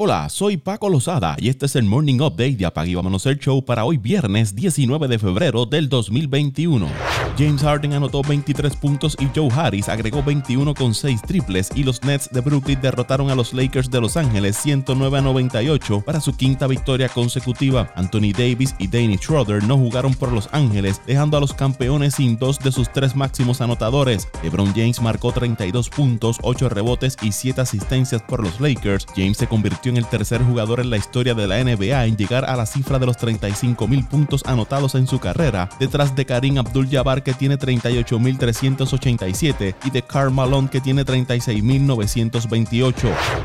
Hola, soy Paco Lozada y este es el Morning Update de Apague Vámonos el Show para hoy viernes 19 de febrero del 2021. James Harden anotó 23 puntos y Joe Harris agregó 21 con 6 triples y los Nets de Brooklyn derrotaron a los Lakers de Los Ángeles 109 a 98 para su quinta victoria consecutiva. Anthony Davis y Danny Schroeder no jugaron por Los Ángeles, dejando a los campeones sin dos de sus tres máximos anotadores. LeBron James marcó 32 puntos, 8 rebotes y 7 asistencias por los Lakers. James se convirtió en el tercer jugador en la historia de la NBA en llegar a la cifra de los 35 mil puntos anotados en su carrera, detrás de Karim Abdul-Jabbar que tiene 38.387 y de Karl Malone que tiene 36.928.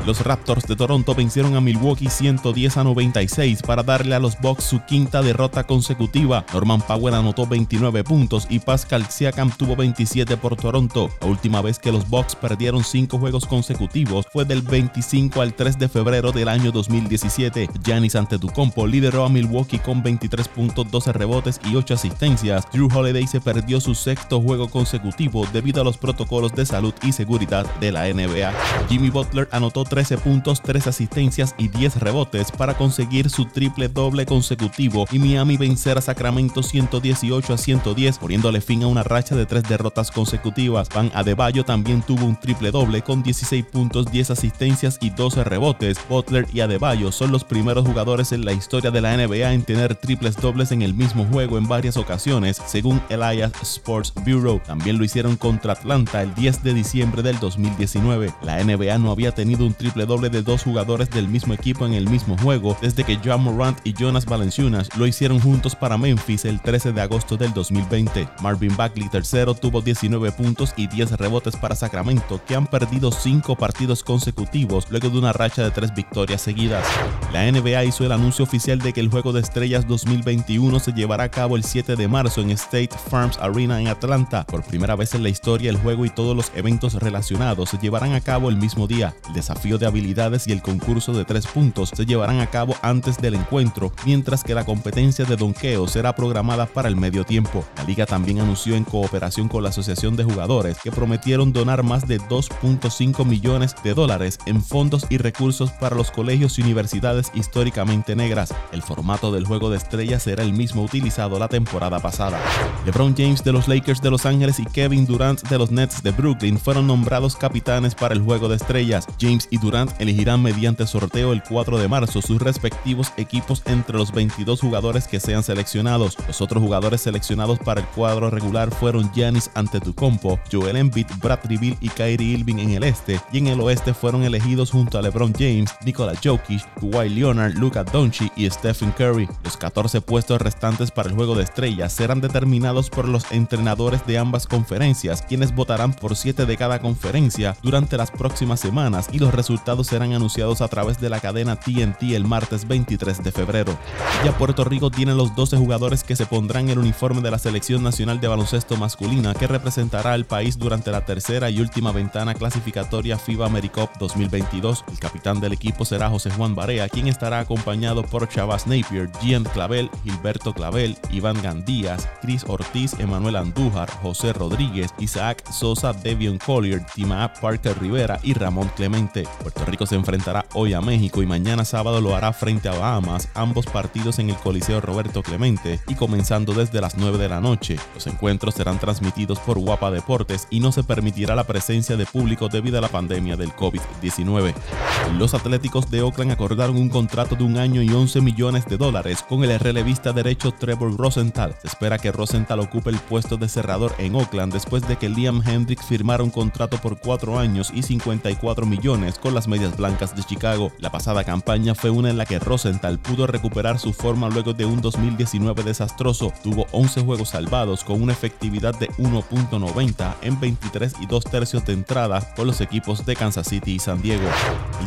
Los Raptors de Toronto vencieron a Milwaukee 110 a 96 para darle a los Bucks su quinta derrota consecutiva. Norman Powell anotó 29 puntos y Pascal Siakam tuvo 27 por Toronto. La última vez que los Bucks perdieron 5 juegos consecutivos fue del 25 al 3 de febrero del año 2017. Giannis Antetokounmpo lideró a Milwaukee con 23 puntos, 12 rebotes y 8 asistencias. Drew Holiday se perdió su sexto juego consecutivo debido a los protocolos de salud y seguridad de la NBA. Jimmy Butler anotó 13 puntos, 3 asistencias y 10 rebotes para conseguir su triple doble consecutivo y Miami vencer a Sacramento 118 a 110, poniéndole fin a una racha de 3 derrotas consecutivas. Van Adebayo también tuvo un triple doble con 16 puntos, 10 asistencias y 12 rebotes. Y Adebayo son los primeros jugadores en la historia de la NBA en tener triples dobles en el mismo juego en varias ocasiones, según Elias Sports Bureau. También lo hicieron contra Atlanta el 10 de diciembre del 2019. La NBA no había tenido un triple doble de dos jugadores del mismo equipo en el mismo juego desde que John Morant y Jonas Valanciunas lo hicieron juntos para Memphis el 13 de agosto del 2020. Marvin Bagley tercero tuvo 19 puntos y 10 rebotes para Sacramento, que han perdido 5 partidos consecutivos luego de una racha de 3 victorias seguidas. La NBA hizo el anuncio oficial de que el Juego de Estrellas 2021 se llevará a cabo el 7 de marzo en State Farms Arena en Atlanta. Por primera vez en la historia, el juego y todos los eventos relacionados se llevarán a cabo el mismo día. El desafío de habilidades y el concurso de tres puntos se llevarán a cabo antes del encuentro, mientras que la competencia de donqueo será programada para el medio tiempo. La liga también anunció en cooperación con la Asociación de Jugadores que prometieron donar más de 2.5 millones de dólares en fondos y recursos para los colegios y universidades históricamente negras. El formato del juego de estrellas será el mismo utilizado la temporada pasada. LeBron James de los Lakers de Los Ángeles y Kevin Durant de los Nets de Brooklyn fueron nombrados capitanes para el juego de estrellas. James y Durant elegirán mediante sorteo el 4 de marzo sus respectivos equipos entre los 22 jugadores que sean seleccionados. Los otros jugadores seleccionados para el cuadro regular fueron Giannis Antetokounmpo, Joel Embiid, Bradley Bill y Kyrie Irving en el este, y en el oeste fueron elegidos junto a LeBron James, Nikola Jokic, Kawhi Leonard, Luka Doncic y Stephen Curry. Los 14 puestos restantes para el juego de estrellas serán determinados por los entrenadores de ambas conferencias, quienes votarán por 7 de cada conferencia durante las próximas semanas y los resultados serán anunciados a través de la cadena TNT el martes 23 de febrero. Ya Puerto Rico tiene los 12 jugadores que se pondrán el uniforme de la Selección Nacional de Baloncesto Masculina que representará al país durante la tercera y última ventana clasificatoria FIBA AmeriCup 2022. El capitán del equipo será José Juan Barea, quien estará acompañado por Chavas Napier, Gian Clavel, Gilberto Clavel, Iván Gandías, Chris Ortiz, Emanuel Andújar, José Rodríguez, Isaac Sosa, Devion Collier, Tima Parker Rivera y Ramón Clemente. Puerto Rico se enfrentará hoy a México y mañana sábado lo hará frente a Bahamas, ambos partidos en el Coliseo Roberto Clemente y comenzando desde las 9 de la noche. Los encuentros serán transmitidos por Guapa Deportes y no se permitirá la presencia de público debido a la pandemia del COVID-19. Los atléticos de Oakland acordaron un contrato de un año y 11 millones de dólares con el relevista derecho Trevor Rosenthal. Se espera que Rosenthal ocupe el puesto de cerrador en Oakland después de que Liam Hendricks firmara un contrato por 4 años y 54 millones con las Medias Blancas de Chicago. La pasada campaña fue una en la que Rosenthal pudo recuperar su forma luego de un 2019 desastroso. Tuvo 11 juegos salvados con una efectividad de 1.90 en 23 y 2 tercios de entrada con los equipos de Kansas City y San Diego.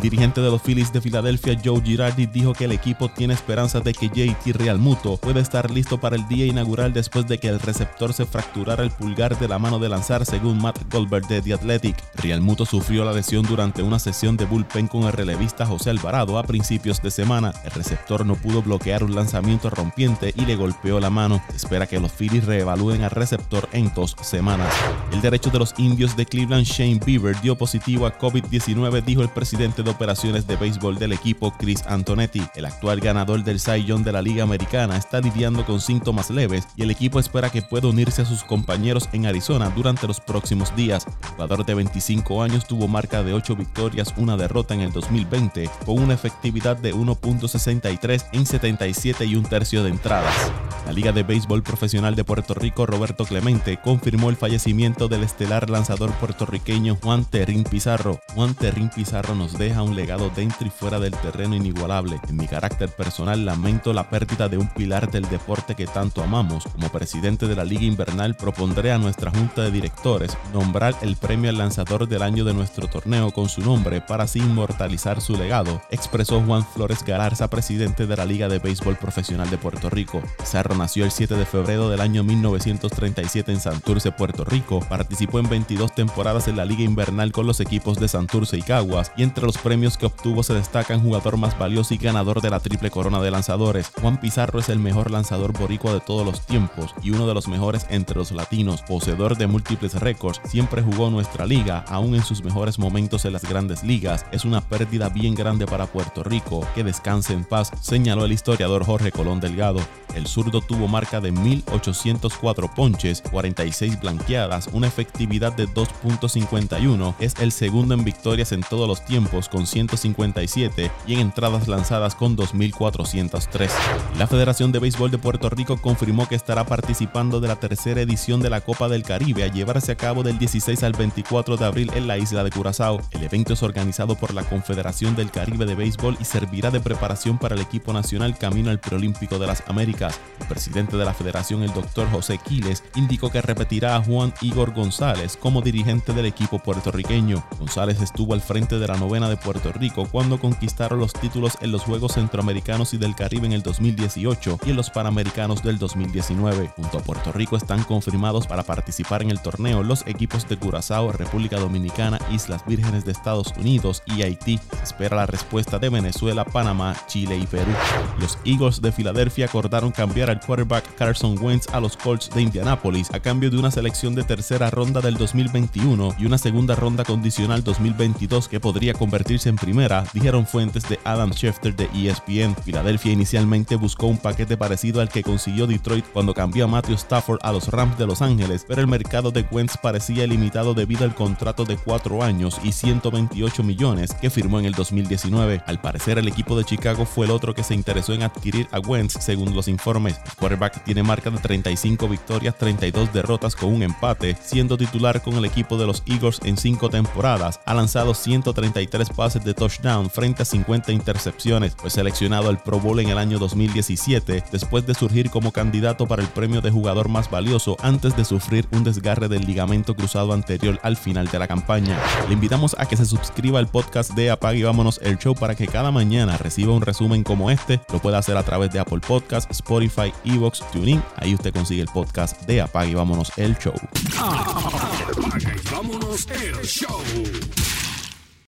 Dirigente de los de Filadelfia, Joe Girardi, dijo que el equipo tiene esperanzas de que JT Realmuto pueda estar listo para el día inaugural después de que el receptor se fracturara el pulgar de la mano de lanzar, según Matt Goldberg de The Athletic. Realmuto sufrió la lesión durante una sesión de bullpen con el relevista José Alvarado a principios de semana. El receptor no pudo bloquear un lanzamiento rompiente y le golpeó la mano. espera que los Phillies reevalúen al receptor en dos semanas. El derecho de los indios de Cleveland, Shane Bieber, dio positivo a COVID-19, dijo el presidente de operaciones de béisbol del equipo Chris Antonetti. El actual ganador del Cy Young de la Liga Americana está lidiando con síntomas leves y el equipo espera que pueda unirse a sus compañeros en Arizona durante los próximos días. El jugador de 25 años tuvo marca de 8 victorias, una derrota en el 2020, con una efectividad de 1.63 en 77 y un tercio de entradas. La Liga de Béisbol Profesional de Puerto Rico, Roberto Clemente, confirmó el fallecimiento del estelar lanzador puertorriqueño Juan Terrín Pizarro. Juan Terrín Pizarro nos deja un legado dentro y fuera del terreno inigualable. En mi carácter personal lamento la pérdida de un pilar del deporte que tanto amamos. Como presidente de la Liga Invernal propondré a nuestra junta de directores nombrar el premio al lanzador del año de nuestro torneo con su nombre para así inmortalizar su legado, expresó Juan Flores Galarza, presidente de la Liga de Béisbol Profesional de Puerto Rico. Pizarro nació el 7 de febrero del año 1937 en Santurce, Puerto Rico. Participó en 22 temporadas en la Liga Invernal con los equipos de Santurce y Caguas y entre los premios que obtuvo se destacan jugador más valioso y ganador de la triple corona de lanzadores. Juan Pizarro es el mejor lanzador boricua de todos los tiempos y uno de los mejores entre los latinos, poseedor de múltiples récords, siempre jugó nuestra liga, aún en sus mejores momentos en las grandes ligas. Es una pérdida bien grande para Puerto Rico. Que descanse en paz, señaló el historiador Jorge Colón Delgado. El zurdo tuvo marca de 1.804 ponches, 46 blanqueadas, una efectividad de 2.51, es el segundo en victorias en todos los tiempos con 157 y en entradas lanzadas con 2.403. La Federación de Béisbol de Puerto Rico confirmó que estará participando de la tercera edición de la Copa del Caribe a llevarse a cabo del 16 al 24 de abril en la isla de Curazao. El evento es organizado por la Confederación del Caribe de Béisbol y servirá de preparación para el equipo nacional camino al Preolímpico de las Américas. El presidente de la federación, el doctor José Quiles, indicó que repetirá a Juan Igor González como dirigente del equipo puertorriqueño. González estuvo al frente de la novena de Puerto Rico cuando conquistaron los títulos en los Juegos Centroamericanos y del Caribe en el 2018 y en los Panamericanos del 2019. Junto a Puerto Rico están confirmados para participar en el torneo los equipos de Curazao, República Dominicana, Islas Vírgenes de Estados Unidos y Haití. Espera la respuesta de Venezuela, Panamá, Chile y Perú. Los Eagles de Filadelfia acordaron cambiar al quarterback Carson Wentz a los Colts de Indianápolis a cambio de una selección de tercera ronda del 2021 y una segunda ronda condicional 2022 que podría convertirse en primera, dijeron fuentes de Adam Schefter de ESPN. Filadelfia inicialmente buscó un paquete parecido al que consiguió Detroit cuando cambió a Matthew Stafford a los Rams de Los Ángeles, pero el mercado de Wentz parecía limitado debido al contrato de 4 años y 128 millones que firmó en el 2019. Al parecer el equipo de Chicago fue el otro que se interesó en adquirir a Wentz según los informes. El quarterback tiene marca de 35 victorias, 32 derrotas con un empate, siendo titular con el equipo de los Eagles en 5 temporadas. Ha lanzado 133 pases de touchdown frente a 50 intercepciones. Fue seleccionado al Pro Bowl en el año 2017 después de surgir como candidato para el premio de jugador más valioso antes de sufrir un desgarre del ligamento cruzado anterior al final de la campaña. Le invitamos a que se suscriba al podcast de Apague y Vámonos el Show para que cada mañana reciba un resumen como este. Lo puede hacer a través de Apple Podcasts, Spotify, Evox, TuneIn. Ahí usted consigue el podcast de Apague y Vámonos el Show. Apague y vámonos el show.